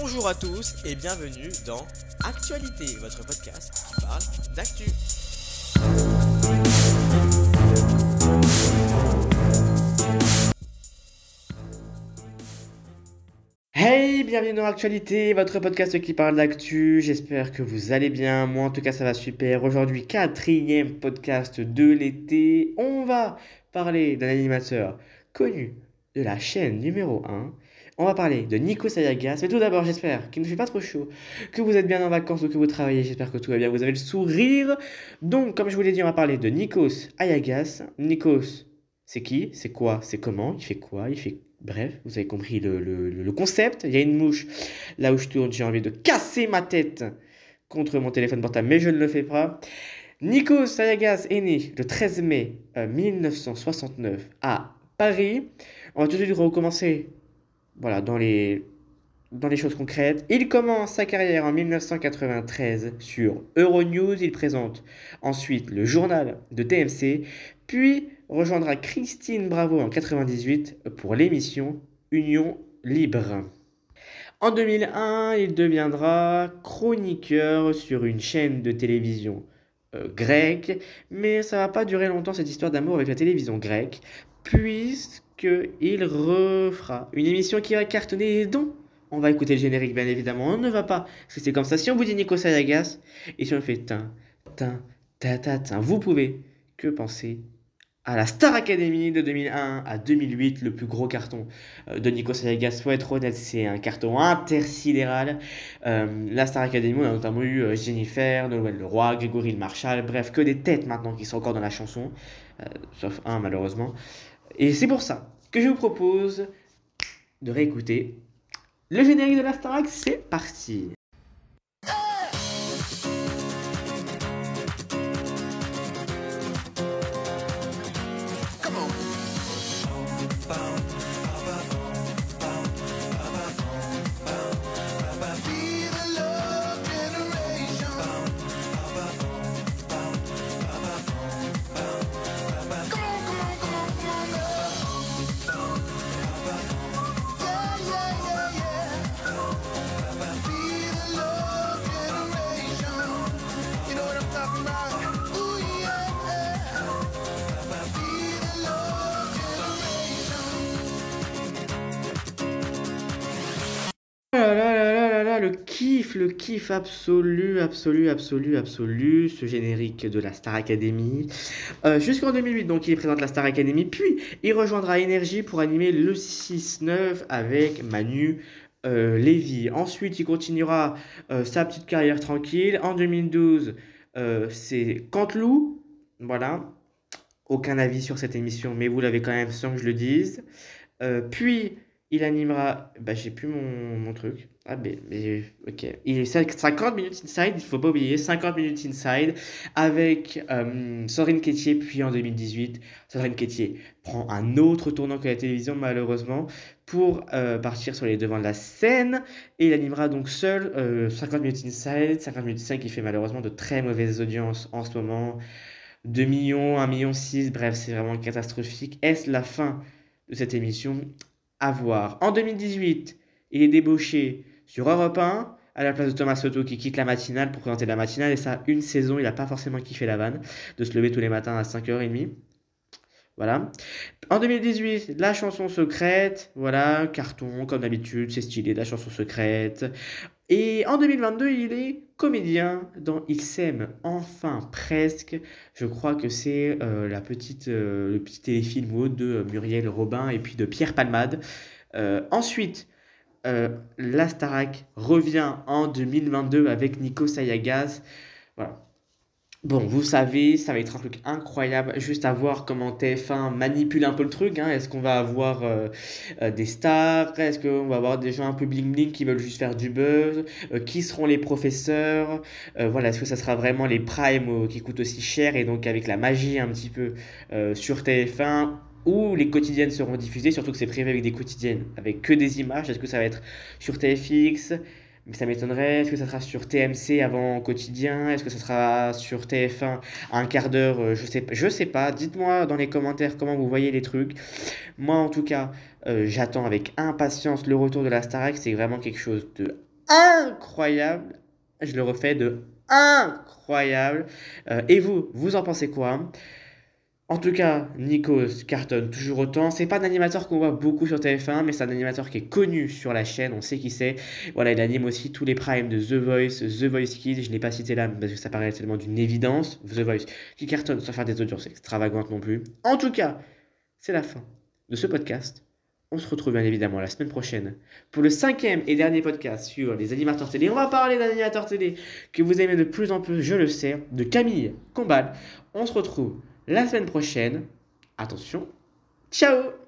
Bonjour à tous et bienvenue dans Actualité, votre podcast qui parle d'actu. Hey, bienvenue dans Actualité, votre podcast qui parle d'actu. J'espère que vous allez bien. Moi, en tout cas, ça va super. Aujourd'hui, quatrième podcast de l'été. On va parler d'un animateur connu de la chaîne numéro 1. On va parler de Nico Sayagas. Mais tout d'abord, j'espère qu'il ne fait pas trop chaud, que vous êtes bien en vacances ou que vous travaillez. J'espère que tout va bien, vous avez le sourire. Donc, comme je vous l'ai dit, on va parler de Nikos Ayagas. Nikos, c'est qui? C'est quoi? C'est comment? Il fait quoi? Il fait Bref, vous avez compris le, concept. Il y a une mouche là où je tourne. J'ai envie de casser ma tête contre mon téléphone portable, mais je ne le fais pas. Nikos Sayagas est né le 13 mai 1969 euh, à Paris. On va tout de suite recommencer voilà, dans, les, dans les choses concrètes. Il commence sa carrière en 1993 sur Euronews. Il présente ensuite le journal de TMC, puis rejoindra Christine Bravo en 98 pour l'émission Union Libre. En 2001, il deviendra chroniqueur sur une chaîne de télévision euh, grecque, mais ça va pas durer longtemps cette histoire d'amour avec la télévision grecque, puisqu'il refera une émission qui va cartonner et dont on va écouter le générique bien évidemment, on ne va pas, parce que c'est comme ça, si on vous dit Nico Sayagas, et si on fait tin, tin, ta, ta, tin, vous pouvez que penser à la Star Academy de 2001 à 2008, le plus gros carton euh, de Nico Sayagas. Faut être honnête, c'est un carton intersidéral. Euh, la Star Academy, on a notamment eu euh, Jennifer, Noël Leroy, Grégory Le Marchal, bref, que des têtes maintenant qui sont encore dans la chanson, sauf un malheureusement. Et c'est pour ça que je vous propose de réécouter le générique de la Starac. C'est parti. Kiff, le kiff absolu, absolu, absolu, absolu, ce générique de la Star Academy. Euh, jusqu'en 2008, donc il présente la Star Academy, puis il rejoindra Énergie pour animer le 6-9 avec Manu euh, Lévy. Ensuite, il continuera euh, sa petite carrière tranquille. En 2012, c'est Cantelou, voilà. Aucun avis sur cette émission, mais vous l'avez quand même sans que je le dise. puis, il animera. Bah, j'ai plus mon, mon truc. Ah, mais, mais, ok. Il est 50 minutes inside, il faut pas oublier, 50 minutes inside avec euh, Sorin Quétier, puis en 2018, Sorin Quétier prend un autre tournant que la télévision, malheureusement, pour euh, partir sur les devants de la scène, et il animera donc seul 50 euh, minutes inside, 50 minutes inside qui fait malheureusement de très mauvaises audiences en ce moment, 2 millions, 1 million 6, bref, c'est vraiment catastrophique. Est-ce la fin de cette émission? À voir. En 2018, il est débauché sur Europe 1 à la place de Thomas Soto qui quitte la matinale pour présenter la matinale. Et ça, une saison, il n'a pas forcément kiffé la vanne de se lever tous les matins à 5h30. Voilà. En 2018, la chanson secrète, voilà, carton, comme d'habitude, c'est stylé, la chanson secrète. Et en 2022, il est comédien dans Il s'aime enfin presque. Je crois que c'est euh, euh, le petit téléfilm de Muriel Robin et puis de Pierre Palmade. Euh, ensuite, la Starac revient en 2022 avec Nico Sayagas. Voilà. Bon, vous savez, ça va être un truc incroyable, juste à voir comment TF1 manipule un peu le truc. Hein. Est-ce qu'on va avoir euh, euh, des stars? Est-ce qu'on va avoir des gens un peu bling-bling qui veulent juste faire du buzz? Euh, Qui seront les professeurs? Voilà, est-ce que ça sera vraiment les primes qui coûtent aussi cher et donc avec la magie un petit peu sur TF1 ou les quotidiennes seront diffusées, surtout que c'est prévu avec des quotidiennes, avec que des images? Est-ce que ça va être sur TFX mais ça m'étonnerait. Est-ce que ça sera sur TMC avant quotidien? Est-ce que ça sera sur TF1 à un quart d'heure? Euh, Je sais, je sais pas. Dites-moi dans les commentaires comment vous voyez les trucs. Moi, en tout cas, Euh, j'attends avec impatience le retour de la Starac. C'est vraiment quelque chose de incroyable. Je le refais de incroyable. Euh, et vous, vous en pensez quoi? En tout cas, Nikos cartonne toujours autant. C'est pas un animateur qu'on voit beaucoup sur TF1, mais c'est un animateur qui est connu sur la chaîne. On sait qui c'est. Voilà, il anime aussi tous les primes de The Voice, The Voice Kids. Je ne l'ai pas cité là parce que ça paraît tellement d'une évidence. The Voice qui cartonne sans faire des audiences extravagantes non plus. En tout cas, c'est la fin de ce podcast. On se retrouve bien évidemment la semaine prochaine pour le cinquième et dernier podcast sur les animateurs télé. On va parler d'animateurs télé que vous aimez de plus en plus, je le sais, de Camille Combal. On se retrouve la semaine prochaine. Attention, ciao